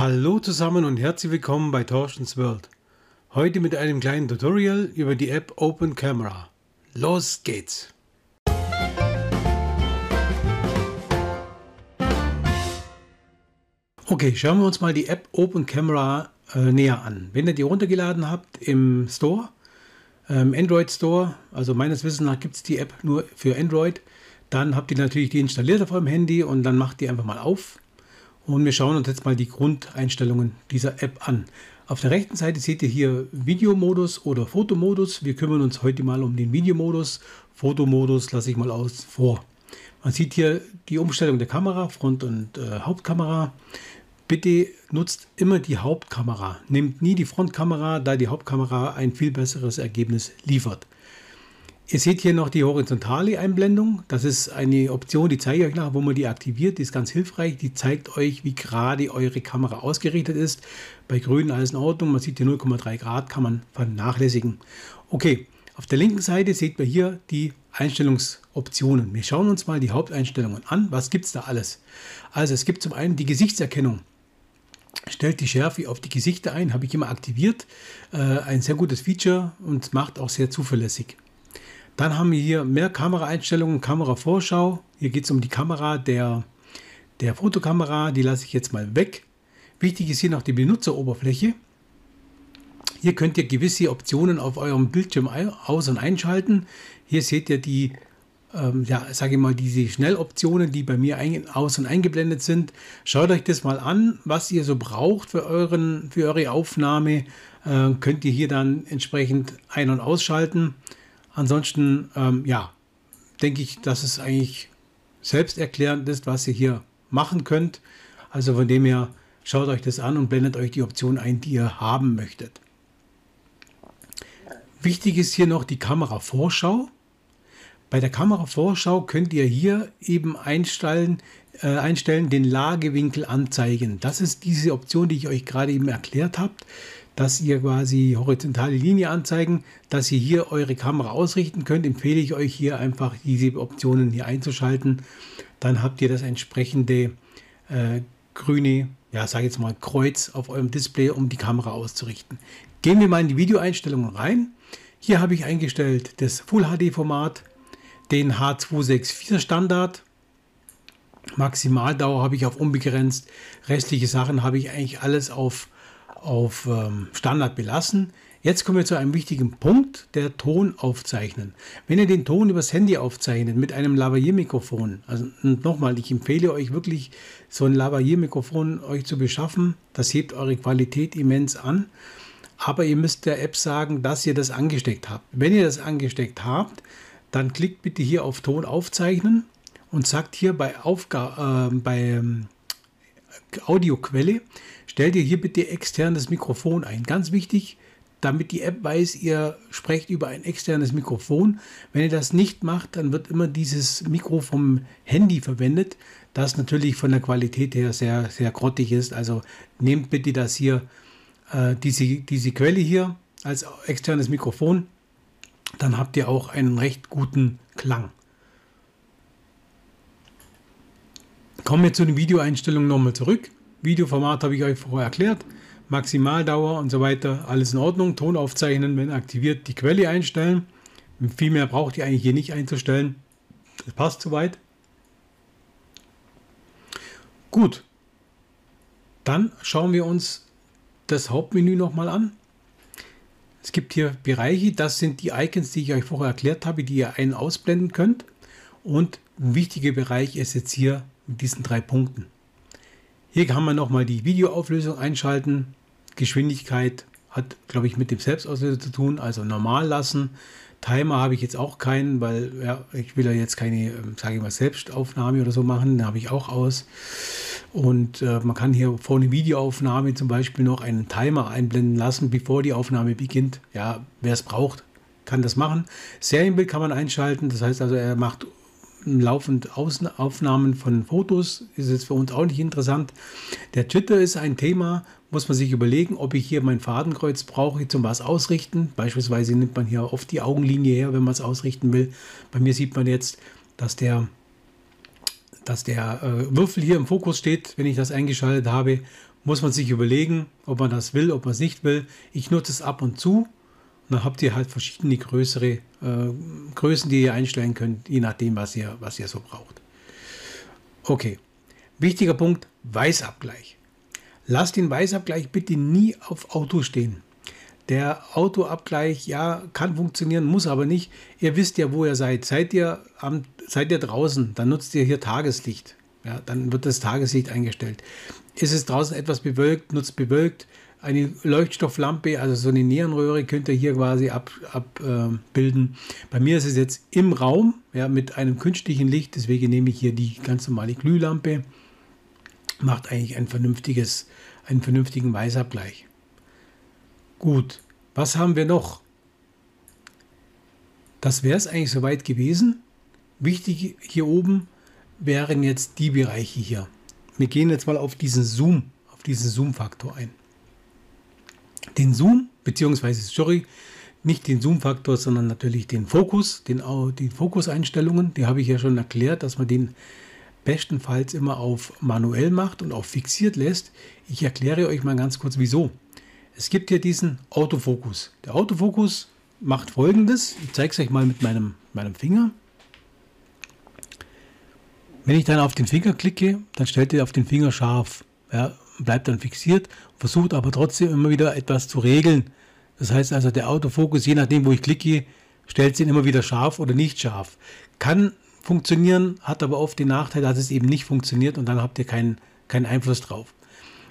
Hallo zusammen und herzlich willkommen bei Torstens World. Heute mit einem kleinen Tutorial über die App Open Camera. Los geht's! Okay, schauen wir uns mal die App Open Camera äh, näher an. Wenn ihr die runtergeladen habt im Store, ähm, Android Store, also meines Wissens nach gibt es die App nur für Android, dann habt ihr natürlich die installiert auf eurem Handy und dann macht die einfach mal auf und wir schauen uns jetzt mal die Grundeinstellungen dieser App an. Auf der rechten Seite seht ihr hier Videomodus oder Fotomodus. Wir kümmern uns heute mal um den Videomodus. Fotomodus lasse ich mal aus vor. Man sieht hier die Umstellung der Kamera, Front- und äh, Hauptkamera. Bitte nutzt immer die Hauptkamera. Nehmt nie die Frontkamera, da die Hauptkamera ein viel besseres Ergebnis liefert. Ihr seht hier noch die horizontale Einblendung. Das ist eine Option, die zeige ich euch nach, wo man die aktiviert. Die ist ganz hilfreich. Die zeigt euch, wie gerade eure Kamera ausgerichtet ist. Bei grün alles in Ordnung. Man sieht hier 0,3 Grad, kann man vernachlässigen. Okay, auf der linken Seite seht ihr hier die Einstellungsoptionen. Wir schauen uns mal die Haupteinstellungen an. Was gibt es da alles? Also es gibt zum einen die Gesichtserkennung stellt die Schärfe auf die Gesichter ein, habe ich immer aktiviert. Äh, ein sehr gutes Feature und macht auch sehr zuverlässig. Dann haben wir hier mehr Kameraeinstellungen, Kameravorschau. Hier geht es um die Kamera der, der Fotokamera, die lasse ich jetzt mal weg. Wichtig ist hier noch die Benutzeroberfläche. Hier könnt ihr gewisse Optionen auf eurem Bildschirm aus- und einschalten. Hier seht ihr die, ähm, ja, sage ich mal, diese Schnelloptionen, die bei mir aus- und eingeblendet sind. Schaut euch das mal an, was ihr so braucht für, euren, für eure Aufnahme. Äh, könnt ihr hier dann entsprechend ein- und ausschalten. Ansonsten, ähm, ja, denke ich, dass es eigentlich selbsterklärend ist, was ihr hier machen könnt. Also von dem her, schaut euch das an und blendet euch die Option ein, die ihr haben möchtet. Wichtig ist hier noch die Kameravorschau. Bei der Kameravorschau könnt ihr hier eben einstellen, äh, einstellen, den Lagewinkel anzeigen. Das ist diese Option, die ich euch gerade eben erklärt habe dass ihr quasi horizontale Linie anzeigen, dass ihr hier eure Kamera ausrichten könnt, empfehle ich euch hier einfach diese Optionen hier einzuschalten. Dann habt ihr das entsprechende äh, grüne, ja, sage jetzt mal Kreuz auf eurem Display, um die Kamera auszurichten. Gehen wir mal in die Videoeinstellungen rein. Hier habe ich eingestellt das Full HD Format, den H264 Standard. Maximaldauer habe ich auf unbegrenzt. Restliche Sachen habe ich eigentlich alles auf auf ähm, Standard belassen. Jetzt kommen wir zu einem wichtigen Punkt, der Ton aufzeichnen. Wenn ihr den Ton übers Handy aufzeichnet mit einem Lavalier-Mikrofon, also nochmal, ich empfehle euch wirklich, so ein Lavalier-Mikrofon euch zu beschaffen. Das hebt eure Qualität immens an. Aber ihr müsst der App sagen, dass ihr das angesteckt habt. Wenn ihr das angesteckt habt, dann klickt bitte hier auf Ton aufzeichnen und sagt hier bei, Aufga äh, bei ähm, Audioquelle, stell dir hier bitte externes Mikrofon ein. Ganz wichtig, damit die App weiß, ihr sprecht über ein externes Mikrofon. Wenn ihr das nicht macht, dann wird immer dieses Mikro vom Handy verwendet, das natürlich von der Qualität her sehr, sehr grottig ist. Also nehmt bitte das hier, äh, diese, diese Quelle hier als externes Mikrofon. Dann habt ihr auch einen recht guten Klang. Kommen wir zu den Videoeinstellungen nochmal zurück. Videoformat habe ich euch vorher erklärt. Maximaldauer und so weiter, alles in Ordnung. Ton aufzeichnen, wenn aktiviert, die Quelle einstellen. Viel mehr braucht ihr eigentlich hier nicht einzustellen. Das passt soweit. Gut. Dann schauen wir uns das Hauptmenü nochmal an. Es gibt hier Bereiche, das sind die Icons, die ich euch vorher erklärt habe, die ihr ein- ausblenden könnt. Und ein wichtiger Bereich ist jetzt hier mit diesen drei Punkten. Hier kann man nochmal die Videoauflösung einschalten. Geschwindigkeit hat, glaube ich, mit dem Selbstauslöser zu tun, also normal lassen. Timer habe ich jetzt auch keinen, weil ja, ich will ja jetzt keine, ähm, sage ich mal, Selbstaufnahme oder so machen. Da habe ich auch aus. Und äh, man kann hier vor einer Videoaufnahme zum Beispiel noch einen Timer einblenden lassen, bevor die Aufnahme beginnt. Ja, wer es braucht, kann das machen. Serienbild kann man einschalten. Das heißt also, er macht laufend Aufnahmen von Fotos ist jetzt für uns auch nicht interessant. Der Jitter ist ein Thema, muss man sich überlegen, ob ich hier mein Fadenkreuz brauche zum was ausrichten. Beispielsweise nimmt man hier oft die Augenlinie her, wenn man es ausrichten will. Bei mir sieht man jetzt, dass der, dass der äh, Würfel hier im Fokus steht, wenn ich das eingeschaltet habe. muss man sich überlegen, ob man das will, ob man es nicht will. Ich nutze es ab und zu. Dann habt ihr halt verschiedene größere äh, Größen, die ihr einstellen könnt, je nachdem, was ihr, was ihr so braucht. Okay, wichtiger Punkt, Weißabgleich. Lasst den Weißabgleich bitte nie auf Auto stehen. Der Autoabgleich, ja, kann funktionieren, muss aber nicht. Ihr wisst ja, wo ihr seid. Seid ihr, am, seid ihr draußen, dann nutzt ihr hier Tageslicht. Ja, dann wird das Tageslicht eingestellt. Ist es draußen etwas bewölkt, nutzt bewölkt. Eine Leuchtstofflampe, also so eine Neonröhre, könnt ihr hier quasi abbilden. Ab, äh, Bei mir ist es jetzt im Raum ja, mit einem künstlichen Licht, deswegen nehme ich hier die ganz normale Glühlampe. Macht eigentlich ein vernünftiges, einen vernünftigen Weißabgleich. Gut, was haben wir noch? Das wäre es eigentlich soweit gewesen. Wichtig hier oben wären jetzt die Bereiche hier. Wir gehen jetzt mal auf diesen Zoom, auf diesen Zoom-Faktor ein. Den Zoom, beziehungsweise, sorry, nicht den Zoom-Faktor, sondern natürlich den Fokus, den, die Fokuseinstellungen, die habe ich ja schon erklärt, dass man den bestenfalls immer auf manuell macht und auf fixiert lässt. Ich erkläre euch mal ganz kurz, wieso. Es gibt hier diesen Autofokus. Der Autofokus macht folgendes. Ich zeige es euch mal mit meinem, meinem Finger. Wenn ich dann auf den Finger klicke, dann stellt er auf den Finger scharf. Ja, bleibt dann fixiert, versucht aber trotzdem immer wieder etwas zu regeln. Das heißt also, der Autofokus, je nachdem, wo ich klicke, stellt ihn immer wieder scharf oder nicht scharf. Kann funktionieren, hat aber oft den Nachteil, dass es eben nicht funktioniert und dann habt ihr keinen, keinen Einfluss drauf.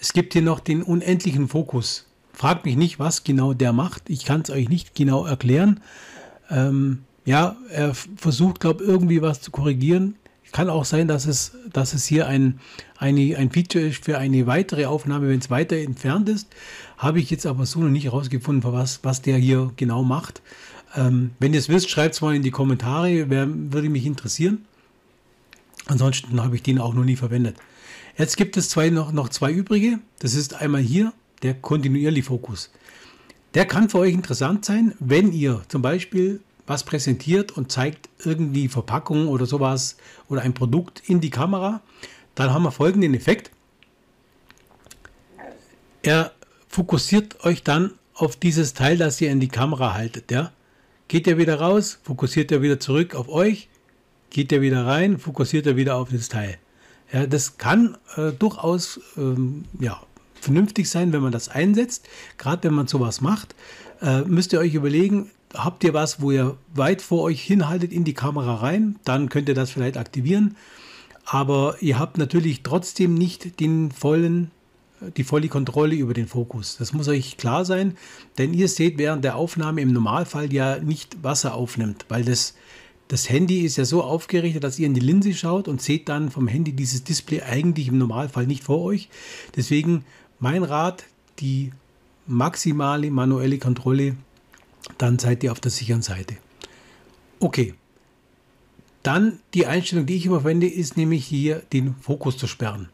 Es gibt hier noch den unendlichen Fokus. Fragt mich nicht, was genau der macht. Ich kann es euch nicht genau erklären. Ähm, ja, er versucht, glaube ich, irgendwie was zu korrigieren. Kann auch sein, dass es, dass es hier ein, eine, ein Feature ist für eine weitere Aufnahme, wenn es weiter entfernt ist. Habe ich jetzt aber so noch nicht herausgefunden, was, was der hier genau macht. Ähm, wenn ihr es wisst, schreibt es mal in die Kommentare, wär, würde mich interessieren. Ansonsten habe ich den auch noch nie verwendet. Jetzt gibt es zwei, noch, noch zwei übrige. Das ist einmal hier der kontinuierliche Fokus. Der kann für euch interessant sein, wenn ihr zum Beispiel was präsentiert und zeigt irgendwie Verpackung oder sowas oder ein Produkt in die Kamera. Dann haben wir folgenden Effekt. Er fokussiert euch dann auf dieses Teil, das ihr in die Kamera haltet. Ja? Geht er wieder raus, fokussiert er wieder zurück auf euch, geht er wieder rein, fokussiert er wieder auf das Teil. Ja, das kann äh, durchaus ähm, ja, vernünftig sein, wenn man das einsetzt. Gerade wenn man sowas macht, äh, müsst ihr euch überlegen, habt ihr was, wo ihr weit vor euch hinhaltet in die Kamera rein, dann könnt ihr das vielleicht aktivieren. Aber ihr habt natürlich trotzdem nicht den vollen, die volle Kontrolle über den Fokus. Das muss euch klar sein, denn ihr seht während der Aufnahme im Normalfall ja nicht, was er aufnimmt, weil das, das Handy ist ja so aufgerichtet, dass ihr in die Linse schaut und seht dann vom Handy dieses Display eigentlich im Normalfall nicht vor euch. Deswegen mein Rat, die maximale manuelle Kontrolle, dann seid ihr auf der sicheren Seite. Okay. Dann die Einstellung, die ich immer verwende, ist nämlich hier den Fokus zu sperren.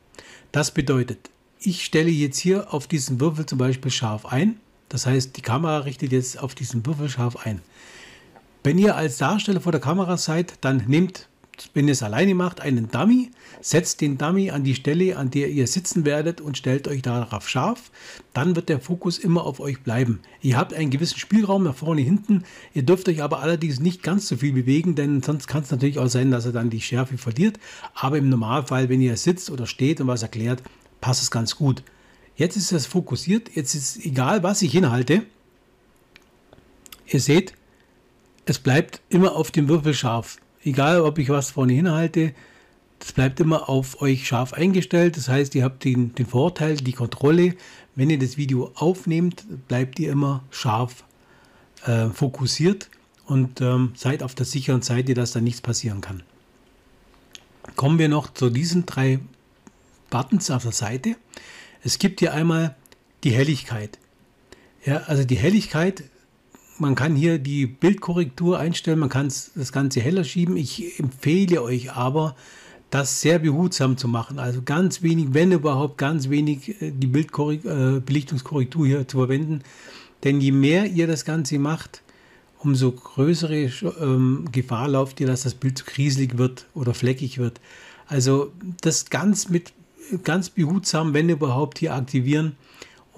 Das bedeutet, ich stelle jetzt hier auf diesen Würfel zum Beispiel scharf ein. Das heißt, die Kamera richtet jetzt auf diesen Würfel scharf ein. Wenn ihr als Darsteller vor der Kamera seid, dann nehmt wenn ihr es alleine macht, einen Dummy, setzt den Dummy an die Stelle, an der ihr sitzen werdet und stellt euch darauf scharf. Dann wird der Fokus immer auf euch bleiben. Ihr habt einen gewissen Spielraum nach vorne, hinten. Ihr dürft euch aber allerdings nicht ganz so viel bewegen, denn sonst kann es natürlich auch sein, dass er dann die Schärfe verliert. Aber im Normalfall, wenn ihr sitzt oder steht und was erklärt, passt es ganz gut. Jetzt ist es fokussiert. Jetzt ist egal, was ich hinhalte. Ihr seht, es bleibt immer auf dem Würfel scharf egal ob ich was vorne hinhalte, das bleibt immer auf euch scharf eingestellt. Das heißt, ihr habt den, den Vorteil, die Kontrolle. Wenn ihr das Video aufnehmt, bleibt ihr immer scharf äh, fokussiert und ähm, seid auf der sicheren Seite, dass da nichts passieren kann. Kommen wir noch zu diesen drei Buttons auf der Seite. Es gibt hier einmal die Helligkeit. Ja, also die Helligkeit man kann hier die Bildkorrektur einstellen, man kann das Ganze heller schieben. Ich empfehle euch aber, das sehr behutsam zu machen. Also ganz wenig, wenn überhaupt ganz wenig, äh, die äh, Belichtungskorrektur hier zu verwenden. Denn je mehr ihr das Ganze macht, umso größere ähm, Gefahr lauft ihr, dass das Bild zu kriselig wird oder fleckig wird. Also das ganz mit ganz behutsam, wenn überhaupt, hier aktivieren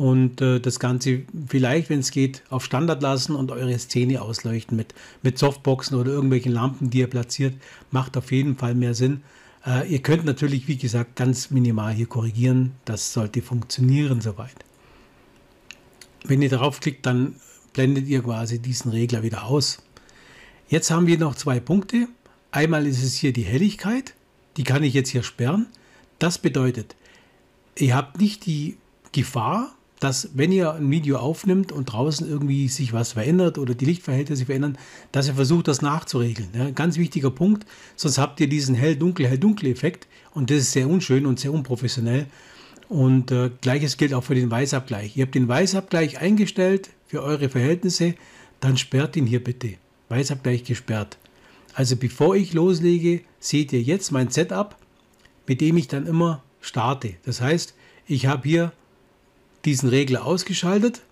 und äh, das Ganze vielleicht, wenn es geht, auf Standard lassen und eure Szene ausleuchten mit, mit Softboxen oder irgendwelchen Lampen, die ihr platziert, macht auf jeden Fall mehr Sinn. Äh, ihr könnt natürlich, wie gesagt, ganz minimal hier korrigieren. Das sollte funktionieren soweit. Wenn ihr darauf klickt, dann blendet ihr quasi diesen Regler wieder aus. Jetzt haben wir noch zwei Punkte. Einmal ist es hier die Helligkeit. Die kann ich jetzt hier sperren. Das bedeutet, ihr habt nicht die Gefahr, dass wenn ihr ein Video aufnimmt und draußen irgendwie sich was verändert oder die Lichtverhältnisse verändern, dass ihr versucht, das nachzuregeln. Ja, ganz wichtiger Punkt, sonst habt ihr diesen hell-dunkel, hell-dunkel Effekt und das ist sehr unschön und sehr unprofessionell. Und äh, gleiches gilt auch für den Weißabgleich. Ihr habt den Weißabgleich eingestellt für eure Verhältnisse, dann sperrt ihn hier bitte. Weißabgleich gesperrt. Also bevor ich loslege, seht ihr jetzt mein Setup, mit dem ich dann immer starte. Das heißt, ich habe hier diesen Regler ausgeschaltet,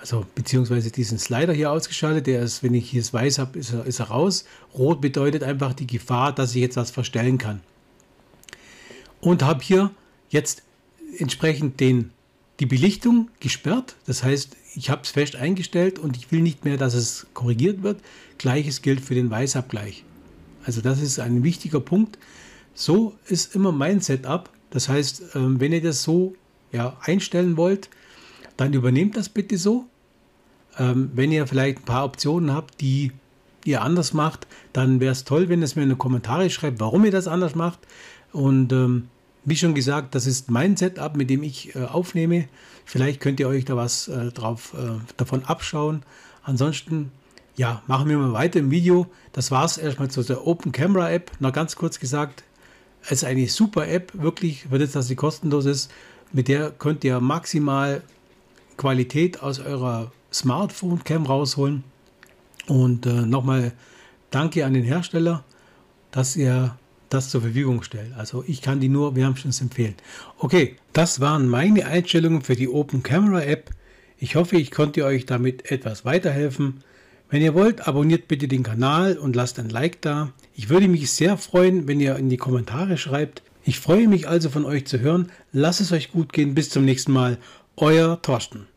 also beziehungsweise diesen Slider hier ausgeschaltet. Der ist, wenn ich hier es weiß habe, ist er, ist er raus. Rot bedeutet einfach die Gefahr, dass ich jetzt was verstellen kann und habe hier jetzt entsprechend den, die Belichtung gesperrt. Das heißt, ich habe es fest eingestellt und ich will nicht mehr, dass es korrigiert wird. Gleiches gilt für den Weißabgleich. Also das ist ein wichtiger Punkt. So ist immer mein Setup. Das heißt, ähm, wenn ihr das so ja, einstellen wollt, dann übernehmt das bitte so. Ähm, wenn ihr vielleicht ein paar Optionen habt, die ihr anders macht, dann wäre es toll, wenn ihr es mir in die Kommentare schreibt, warum ihr das anders macht. Und ähm, wie schon gesagt, das ist mein Setup, mit dem ich äh, aufnehme. Vielleicht könnt ihr euch da was äh, drauf, äh, davon abschauen. Ansonsten, ja, machen wir mal weiter im Video. Das war es erstmal zu der Open Camera App. Noch ganz kurz gesagt, es ist eine super App, wirklich, für das, dass sie kostenlos ist. Mit der könnt ihr maximal Qualität aus eurer Smartphone-Cam rausholen. Und äh, nochmal danke an den Hersteller, dass ihr das zur Verfügung stellt. Also ich kann die nur wärmstens empfehlen. Okay, das waren meine Einstellungen für die Open Camera App. Ich hoffe, ich konnte euch damit etwas weiterhelfen. Wenn ihr wollt, abonniert bitte den Kanal und lasst ein Like da. Ich würde mich sehr freuen, wenn ihr in die Kommentare schreibt. Ich freue mich also von euch zu hören. Lasst es euch gut gehen. Bis zum nächsten Mal. Euer Torsten.